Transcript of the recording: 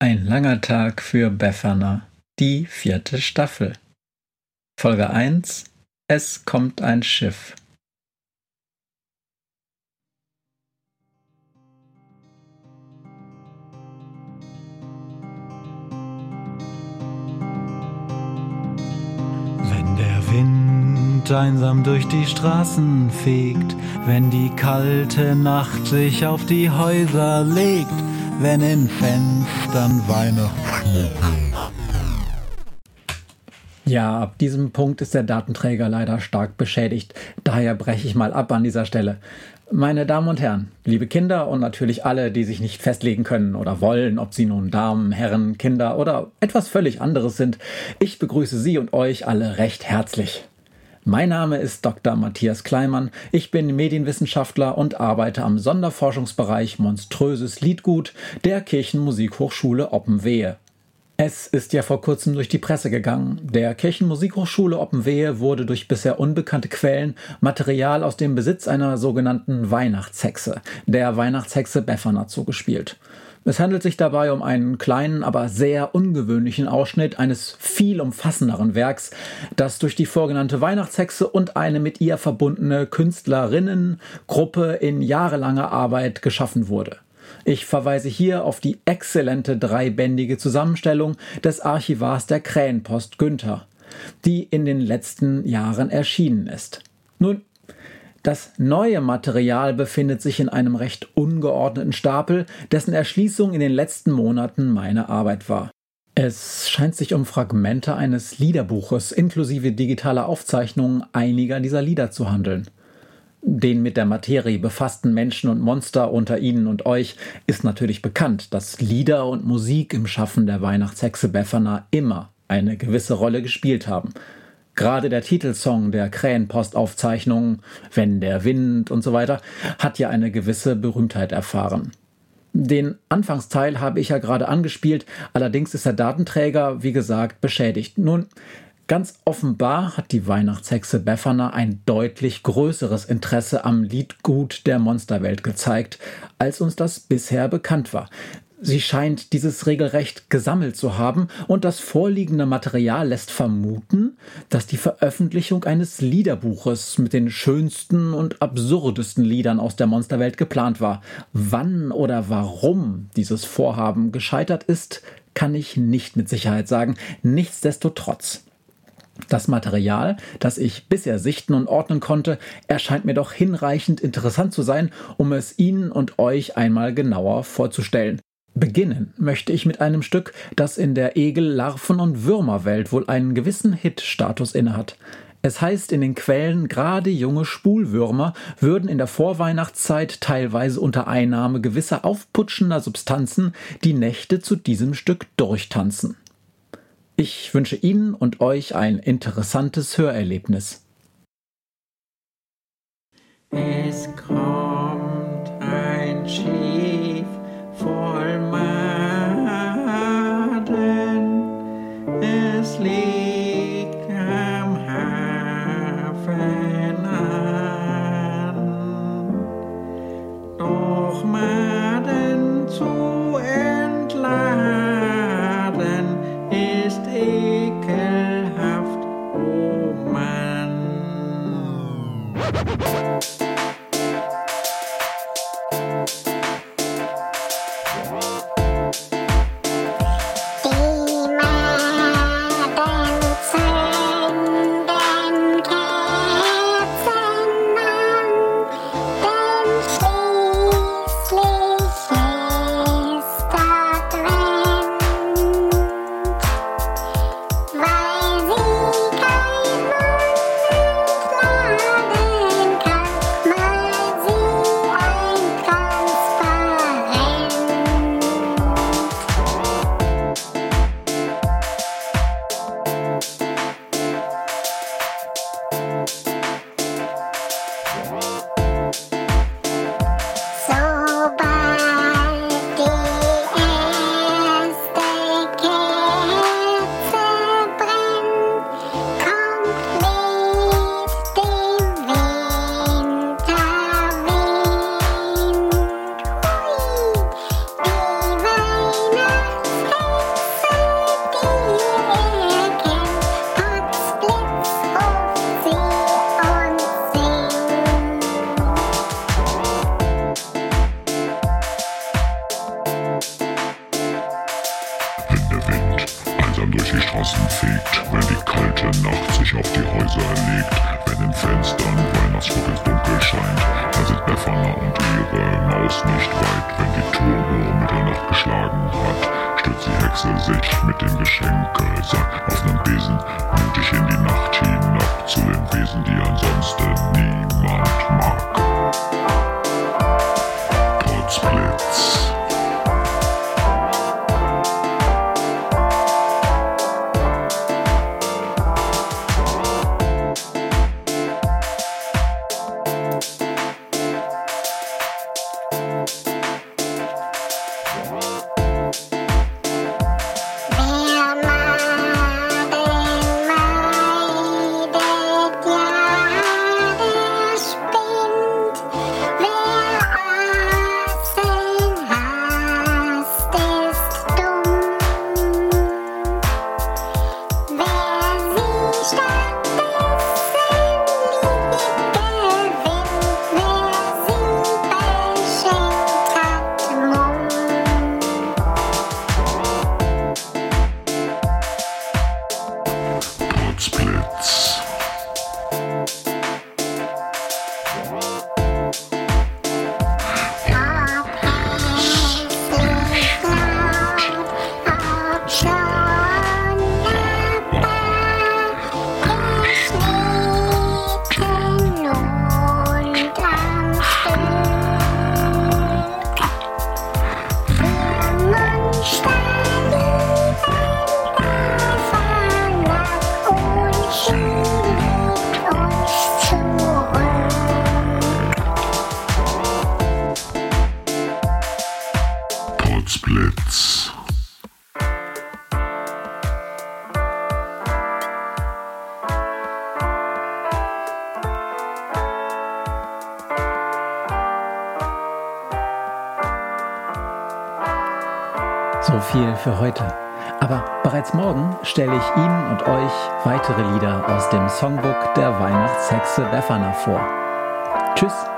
Ein langer Tag für Befana, die vierte Staffel. Folge 1 Es kommt ein Schiff. Wenn der Wind einsam durch die Straßen fegt, wenn die kalte Nacht sich auf die Häuser legt, wenn in Fenstern Weihnachtsschmuck. Ja, ab diesem Punkt ist der Datenträger leider stark beschädigt. Daher breche ich mal ab an dieser Stelle. Meine Damen und Herren, liebe Kinder und natürlich alle, die sich nicht festlegen können oder wollen, ob sie nun Damen, Herren, Kinder oder etwas völlig anderes sind, ich begrüße Sie und euch alle recht herzlich. Mein Name ist Dr. Matthias Kleimann. Ich bin Medienwissenschaftler und arbeite am Sonderforschungsbereich Monströses Liedgut der Kirchenmusikhochschule Oppenwehe. Es ist ja vor kurzem durch die Presse gegangen. Der Kirchenmusikhochschule Oppenwehe wurde durch bisher unbekannte Quellen Material aus dem Besitz einer sogenannten Weihnachtshexe, der Weihnachtshexe Befana, zugespielt. Es handelt sich dabei um einen kleinen, aber sehr ungewöhnlichen Ausschnitt eines viel umfassenderen Werks, das durch die vorgenannte Weihnachtshexe und eine mit ihr verbundene Künstlerinnengruppe in jahrelanger Arbeit geschaffen wurde. Ich verweise hier auf die exzellente dreibändige Zusammenstellung des Archivars der Krähenpost Günther, die in den letzten Jahren erschienen ist. Nun, das neue Material befindet sich in einem recht ungeordneten Stapel, dessen Erschließung in den letzten Monaten meine Arbeit war. Es scheint sich um Fragmente eines Liederbuches inklusive digitaler Aufzeichnungen einiger dieser Lieder zu handeln. Den mit der Materie befassten Menschen und Monster unter Ihnen und euch ist natürlich bekannt, dass Lieder und Musik im Schaffen der Weihnachtshexe Befana immer eine gewisse Rolle gespielt haben. Gerade der Titelsong der Krähenpostaufzeichnungen, Wenn der Wind und so weiter, hat ja eine gewisse Berühmtheit erfahren. Den Anfangsteil habe ich ja gerade angespielt, allerdings ist der Datenträger, wie gesagt, beschädigt. Nun, Ganz offenbar hat die Weihnachtshexe Befana ein deutlich größeres Interesse am Liedgut der Monsterwelt gezeigt, als uns das bisher bekannt war. Sie scheint dieses regelrecht gesammelt zu haben und das vorliegende Material lässt vermuten, dass die Veröffentlichung eines Liederbuches mit den schönsten und absurdesten Liedern aus der Monsterwelt geplant war. Wann oder warum dieses Vorhaben gescheitert ist, kann ich nicht mit Sicherheit sagen. Nichtsdestotrotz. Das Material, das ich bisher sichten und ordnen konnte, erscheint mir doch hinreichend interessant zu sein, um es Ihnen und euch einmal genauer vorzustellen. Beginnen möchte ich mit einem Stück, das in der Egel-, Larven- und Würmerwelt wohl einen gewissen Hit-Status innehat. Es heißt in den Quellen, gerade junge Spulwürmer würden in der Vorweihnachtszeit teilweise unter Einnahme gewisser aufputschender Substanzen die Nächte zu diesem Stück durchtanzen. Ich wünsche Ihnen und euch ein interessantes Hörerlebnis. Es kommt ein Schiff fegt, wenn die kalte Nacht sich auf die Häuser legt, wenn in Fenstern Weihnachtsschmuck ins Dunkel scheint, da sind Befana und ihre Maus nicht weit, wenn die Turmuhr Mitternacht geschlagen hat, stürzt die Hexe sich mit dem Geschenkesack auf nem Besen mutig in die Nacht hinab zu den Wesen, die ansonsten niemand mag. Potzblitz. Viel für heute. Aber bereits morgen stelle ich Ihnen und euch weitere Lieder aus dem Songbook der Weihnachtshexe Befana vor. Tschüss.